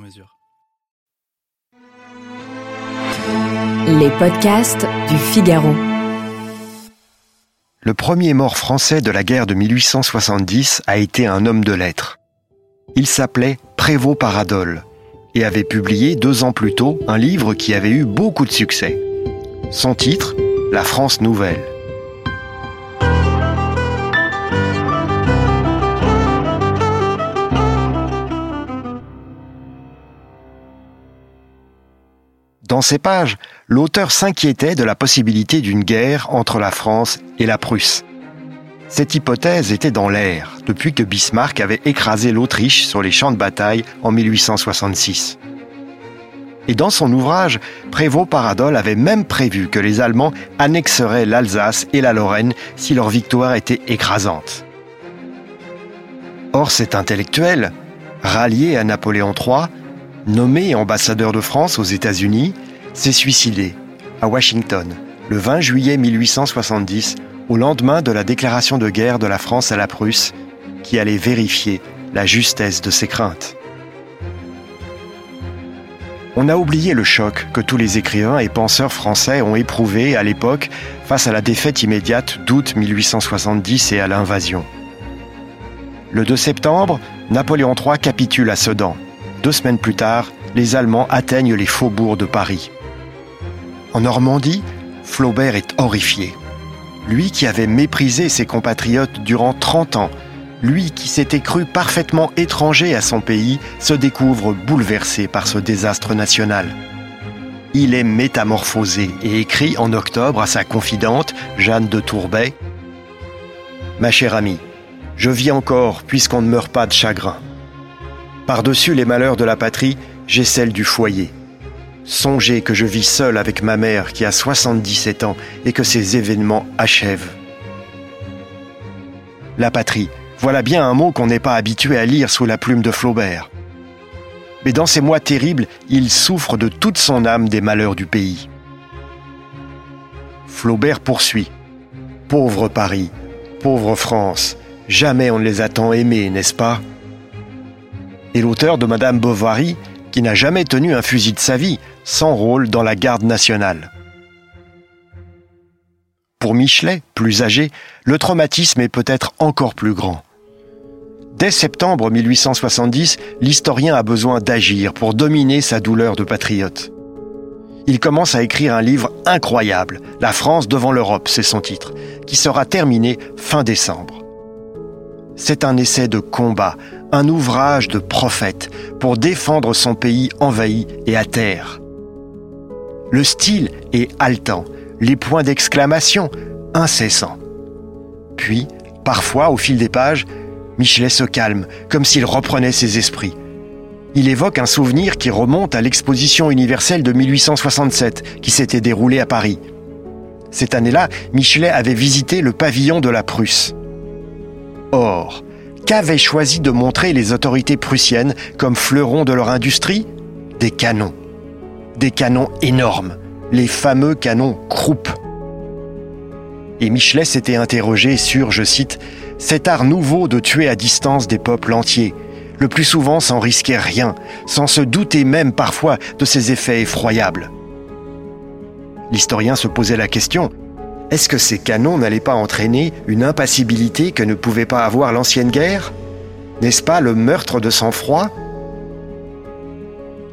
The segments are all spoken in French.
mesure. Les podcasts du Figaro. Le premier mort français de la guerre de 1870 a été un homme de lettres. Il s'appelait Prévost Paradol et avait publié deux ans plus tôt un livre qui avait eu beaucoup de succès. Son titre, La France nouvelle. Dans ces pages, l'auteur s'inquiétait de la possibilité d'une guerre entre la France et la Prusse. Cette hypothèse était dans l'air depuis que Bismarck avait écrasé l'Autriche sur les champs de bataille en 1866. Et dans son ouvrage, Prévost Paradol avait même prévu que les Allemands annexeraient l'Alsace et la Lorraine si leur victoire était écrasante. Or cet intellectuel, rallié à Napoléon III, nommé ambassadeur de France aux États-Unis, s'est suicidé à Washington le 20 juillet 1870, au lendemain de la déclaration de guerre de la France à la Prusse, qui allait vérifier la justesse de ses craintes. On a oublié le choc que tous les écrivains et penseurs français ont éprouvé à l'époque face à la défaite immédiate d'août 1870 et à l'invasion. Le 2 septembre, Napoléon III capitule à Sedan. Deux semaines plus tard, les Allemands atteignent les faubourgs de Paris. En Normandie, Flaubert est horrifié. Lui qui avait méprisé ses compatriotes durant 30 ans, lui qui s'était cru parfaitement étranger à son pays, se découvre bouleversé par ce désastre national. Il est métamorphosé et écrit en octobre à sa confidente, Jeanne de Tourbet Ma chère amie, je vis encore puisqu'on ne meurt pas de chagrin. Par-dessus les malheurs de la patrie, j'ai celle du foyer. Songez que je vis seul avec ma mère qui a 77 ans et que ces événements achèvent. La patrie, voilà bien un mot qu'on n'est pas habitué à lire sous la plume de Flaubert. Mais dans ces mois terribles, il souffre de toute son âme des malheurs du pays. Flaubert poursuit. Pauvre Paris, pauvre France, jamais on ne les a tant aimés, n'est-ce pas? Et l'auteur de Madame Bovary, qui n'a jamais tenu un fusil de sa vie, s'enrôle dans la garde nationale. Pour Michelet, plus âgé, le traumatisme est peut-être encore plus grand. Dès septembre 1870, l'historien a besoin d'agir pour dominer sa douleur de patriote. Il commence à écrire un livre incroyable, La France devant l'Europe, c'est son titre, qui sera terminé fin décembre. C'est un essai de combat, un ouvrage de prophète pour défendre son pays envahi et à terre. Le style est haletant, les points d'exclamation incessants. Puis, parfois, au fil des pages, Michelet se calme, comme s'il reprenait ses esprits. Il évoque un souvenir qui remonte à l'exposition universelle de 1867 qui s'était déroulée à Paris. Cette année-là, Michelet avait visité le pavillon de la Prusse. Or, qu'avaient choisi de montrer les autorités prussiennes comme fleurons de leur industrie? Des canons. Des canons énormes, les fameux canons Krupp. Et Michelet s'était interrogé sur, je cite, cet art nouveau de tuer à distance des peuples entiers, le plus souvent sans risquer rien, sans se douter même parfois de ses effets effroyables. L'historien se posait la question, est-ce que ces canons n'allaient pas entraîner une impassibilité que ne pouvait pas avoir l'ancienne guerre? N'est-ce pas le meurtre de sang-froid?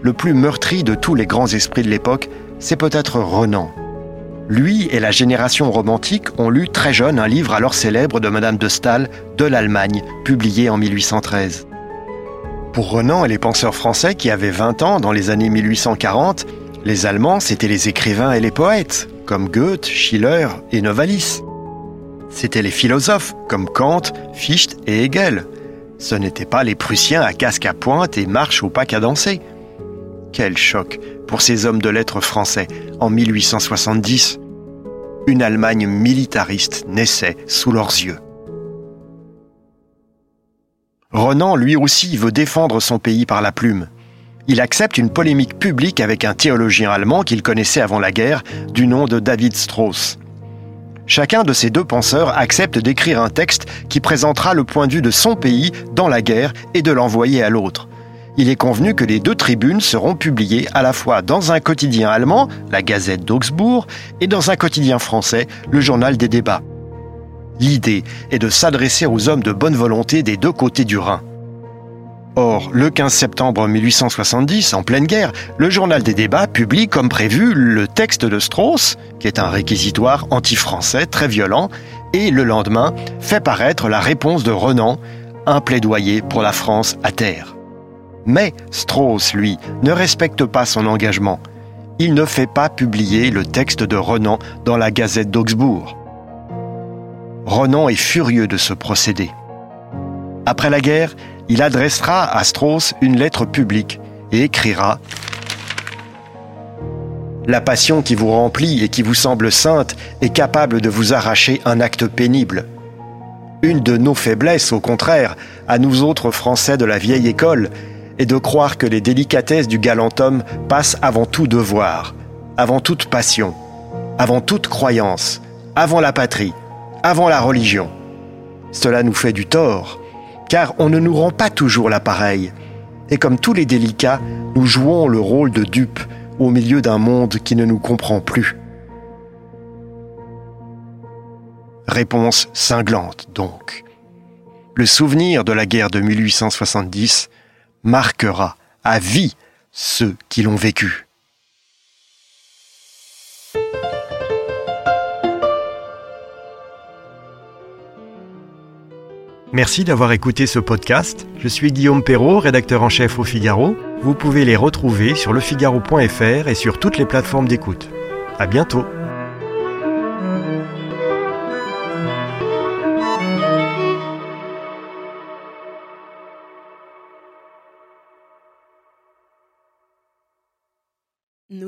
Le plus meurtri de tous les grands esprits de l'époque, c'est peut-être Renan. Lui et la génération romantique ont lu très jeune un livre alors célèbre de Madame de Staël de l'Allemagne, publié en 1813. Pour Renan et les penseurs français qui avaient 20 ans dans les années 1840, les Allemands, c'étaient les écrivains et les poètes, comme Goethe, Schiller et Novalis. C'étaient les philosophes, comme Kant, Fichte et Hegel. Ce n'étaient pas les Prussiens à casque à pointe et marche au pas cadencé. Quel choc pour ces hommes de lettres français en 1870. Une Allemagne militariste naissait sous leurs yeux. Renan, lui aussi, veut défendre son pays par la plume. Il accepte une polémique publique avec un théologien allemand qu'il connaissait avant la guerre, du nom de David Strauss. Chacun de ces deux penseurs accepte d'écrire un texte qui présentera le point de vue de son pays dans la guerre et de l'envoyer à l'autre. Il est convenu que les deux tribunes seront publiées à la fois dans un quotidien allemand, la Gazette d'Augsbourg, et dans un quotidien français, le Journal des débats. L'idée est de s'adresser aux hommes de bonne volonté des deux côtés du Rhin. Or, le 15 septembre 1870, en pleine guerre, le journal des débats publie comme prévu le texte de Strauss, qui est un réquisitoire anti-français très violent, et le lendemain fait paraître la réponse de Renan, un plaidoyer pour la France à terre. Mais Strauss, lui, ne respecte pas son engagement. Il ne fait pas publier le texte de Renan dans la Gazette d'Augsbourg. Renan est furieux de ce procédé. Après la guerre, il adressera à Strauss une lettre publique et écrira La passion qui vous remplit et qui vous semble sainte est capable de vous arracher un acte pénible. Une de nos faiblesses, au contraire, à nous autres Français de la vieille école, est de croire que les délicatesses du galant homme passent avant tout devoir, avant toute passion, avant toute croyance, avant la patrie, avant la religion. Cela nous fait du tort, car on ne nous rend pas toujours l'appareil. Et comme tous les délicats, nous jouons le rôle de dupes au milieu d'un monde qui ne nous comprend plus. Réponse cinglante donc. Le souvenir de la guerre de 1870 marquera à vie ceux qui l'ont vécu. Merci d'avoir écouté ce podcast. Je suis Guillaume Perrault, rédacteur en chef au Figaro. Vous pouvez les retrouver sur lefigaro.fr et sur toutes les plateformes d'écoute. À bientôt.